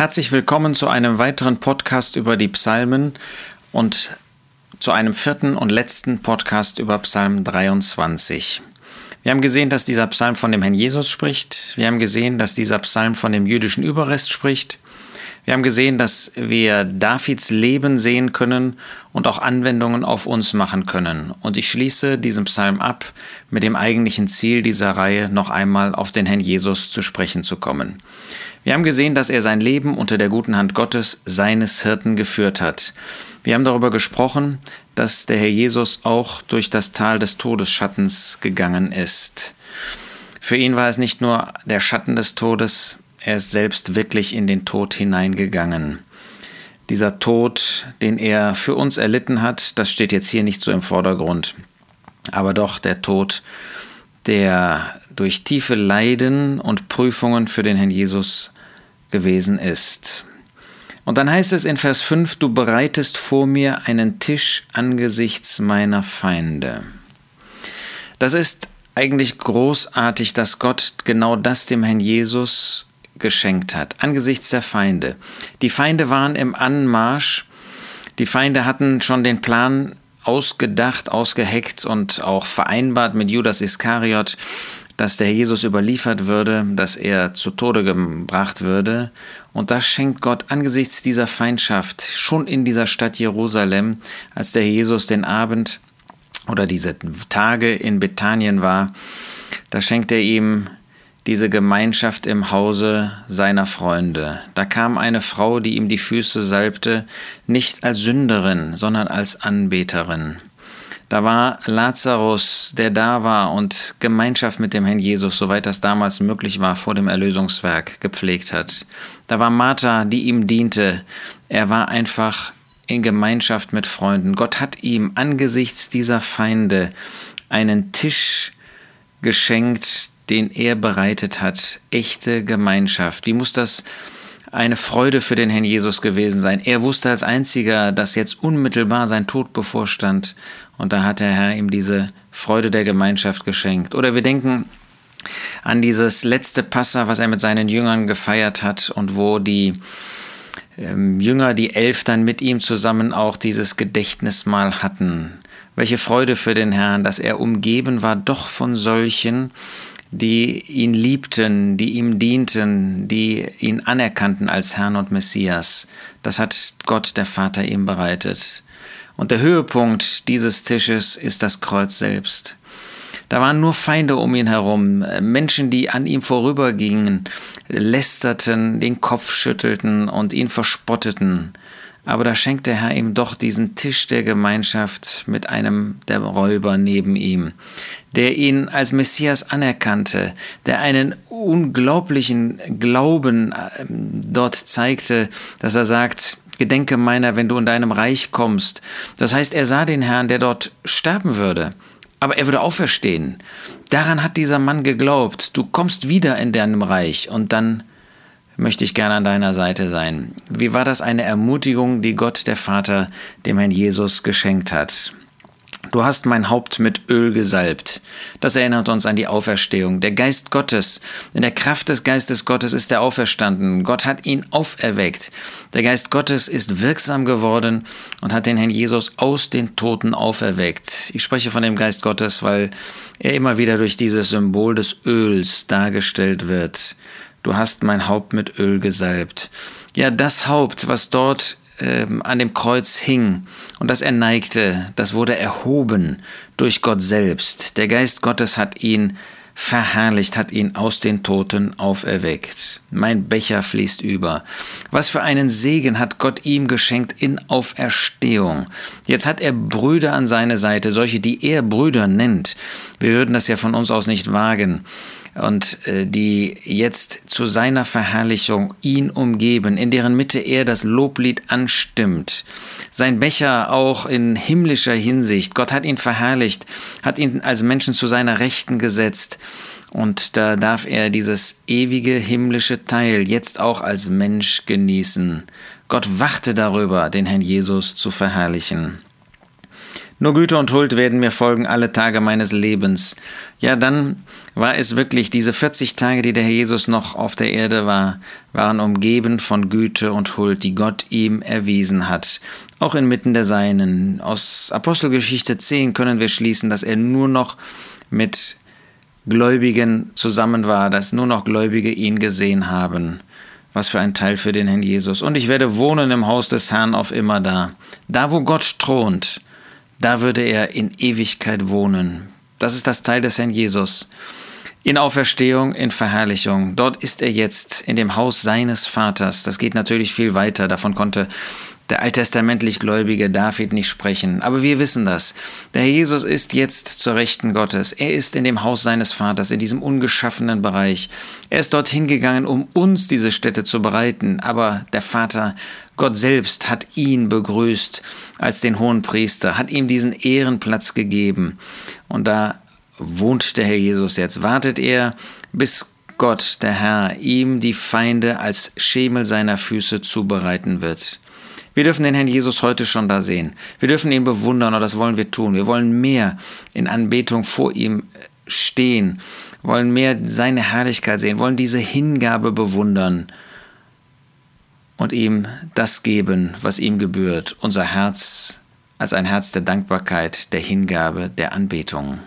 Herzlich willkommen zu einem weiteren Podcast über die Psalmen und zu einem vierten und letzten Podcast über Psalm 23. Wir haben gesehen, dass dieser Psalm von dem Herrn Jesus spricht. Wir haben gesehen, dass dieser Psalm von dem jüdischen Überrest spricht. Wir haben gesehen, dass wir Davids Leben sehen können und auch Anwendungen auf uns machen können. Und ich schließe diesen Psalm ab mit dem eigentlichen Ziel dieser Reihe, noch einmal auf den Herrn Jesus zu sprechen zu kommen. Wir haben gesehen, dass er sein Leben unter der guten Hand Gottes, seines Hirten, geführt hat. Wir haben darüber gesprochen, dass der Herr Jesus auch durch das Tal des Todesschattens gegangen ist. Für ihn war es nicht nur der Schatten des Todes, er ist selbst wirklich in den Tod hineingegangen. Dieser Tod, den er für uns erlitten hat, das steht jetzt hier nicht so im Vordergrund, aber doch der Tod, der durch tiefe Leiden und Prüfungen für den Herrn Jesus gewesen ist. Und dann heißt es in Vers 5, du bereitest vor mir einen Tisch angesichts meiner Feinde. Das ist eigentlich großartig, dass Gott genau das dem Herrn Jesus geschenkt hat, angesichts der Feinde. Die Feinde waren im Anmarsch, die Feinde hatten schon den Plan ausgedacht, ausgeheckt und auch vereinbart mit Judas Iskariot, dass der Jesus überliefert würde, dass er zu Tode gebracht würde. Und das schenkt Gott angesichts dieser Feindschaft schon in dieser Stadt Jerusalem, als der Jesus den Abend oder diese Tage in Bethanien war, da schenkt er ihm diese Gemeinschaft im Hause seiner Freunde. Da kam eine Frau, die ihm die Füße salbte, nicht als Sünderin, sondern als Anbeterin. Da war Lazarus, der da war und Gemeinschaft mit dem Herrn Jesus, soweit das damals möglich war, vor dem Erlösungswerk gepflegt hat. Da war Martha, die ihm diente. Er war einfach in Gemeinschaft mit Freunden. Gott hat ihm angesichts dieser Feinde einen Tisch geschenkt, den er bereitet hat. Echte Gemeinschaft. Wie muss das eine Freude für den Herrn Jesus gewesen sein. Er wusste als einziger, dass jetzt unmittelbar sein Tod bevorstand und da hat der Herr ihm diese Freude der Gemeinschaft geschenkt. Oder wir denken an dieses letzte Passa, was er mit seinen Jüngern gefeiert hat und wo die ähm, Jünger, die elf, dann mit ihm zusammen auch dieses Gedächtnismahl hatten. Welche Freude für den Herrn, dass er umgeben war doch von solchen, die ihn liebten, die ihm dienten, die ihn anerkannten als Herrn und Messias. Das hat Gott der Vater ihm bereitet. Und der Höhepunkt dieses Tisches ist das Kreuz selbst. Da waren nur Feinde um ihn herum, Menschen, die an ihm vorübergingen, lästerten, den Kopf schüttelten und ihn verspotteten. Aber da schenkt der Herr ihm doch diesen Tisch der Gemeinschaft mit einem der Räuber neben ihm, der ihn als Messias anerkannte, der einen unglaublichen Glauben ähm, dort zeigte, dass er sagt, Gedenke meiner, wenn du in deinem Reich kommst. Das heißt, er sah den Herrn, der dort sterben würde, aber er würde auferstehen. Daran hat dieser Mann geglaubt, du kommst wieder in deinem Reich und dann möchte ich gerne an deiner Seite sein. Wie war das eine Ermutigung, die Gott der Vater dem Herrn Jesus geschenkt hat? Du hast mein Haupt mit Öl gesalbt. Das erinnert uns an die Auferstehung. Der Geist Gottes, in der Kraft des Geistes Gottes ist er auferstanden. Gott hat ihn auferweckt. Der Geist Gottes ist wirksam geworden und hat den Herrn Jesus aus den Toten auferweckt. Ich spreche von dem Geist Gottes, weil er immer wieder durch dieses Symbol des Öls dargestellt wird. Du hast mein Haupt mit Öl gesalbt. Ja, das Haupt, was dort ähm, an dem Kreuz hing und das er neigte, das wurde erhoben durch Gott selbst. Der Geist Gottes hat ihn verherrlicht, hat ihn aus den Toten auferweckt. Mein Becher fließt über. Was für einen Segen hat Gott ihm geschenkt in Auferstehung. Jetzt hat er Brüder an seiner Seite, solche, die er Brüder nennt. Wir würden das ja von uns aus nicht wagen und äh, die jetzt zu seiner Verherrlichung ihn umgeben, in deren Mitte er das Loblied anstimmt. Sein Becher auch in himmlischer Hinsicht. Gott hat ihn verherrlicht, hat ihn als Menschen zu seiner Rechten gesetzt. Und da darf er dieses ewige himmlische Teil jetzt auch als Mensch genießen. Gott wachte darüber, den Herrn Jesus zu verherrlichen. Nur Güte und Huld werden mir folgen alle Tage meines Lebens. Ja, dann war es wirklich, diese 40 Tage, die der Herr Jesus noch auf der Erde war, waren umgeben von Güte und Huld, die Gott ihm erwiesen hat. Auch inmitten der Seinen. Aus Apostelgeschichte 10 können wir schließen, dass er nur noch mit Gläubigen zusammen war, dass nur noch Gläubige ihn gesehen haben. Was für ein Teil für den Herrn Jesus. Und ich werde wohnen im Haus des Herrn auf immer da. Da, wo Gott thront, da würde er in Ewigkeit wohnen. Das ist das Teil des Herrn Jesus. In Auferstehung, in Verherrlichung. Dort ist er jetzt in dem Haus seines Vaters. Das geht natürlich viel weiter. Davon konnte der alttestamentlich gläubige David nicht sprechen. Aber wir wissen das. Der Herr Jesus ist jetzt zur Rechten Gottes. Er ist in dem Haus seines Vaters, in diesem ungeschaffenen Bereich. Er ist dorthin gegangen, um uns diese Stätte zu bereiten. Aber der Vater, Gott selbst, hat ihn begrüßt als den hohen Priester, hat ihm diesen Ehrenplatz gegeben. Und da wohnt der Herr Jesus jetzt. Wartet er, bis Gott, der Herr, ihm die Feinde als Schemel seiner Füße zubereiten wird. Wir dürfen den Herrn Jesus heute schon da sehen. Wir dürfen ihn bewundern und das wollen wir tun. Wir wollen mehr in Anbetung vor ihm stehen, wollen mehr seine Herrlichkeit sehen, wollen diese Hingabe bewundern und ihm das geben, was ihm gebührt, unser Herz als ein Herz der Dankbarkeit, der Hingabe, der Anbetung.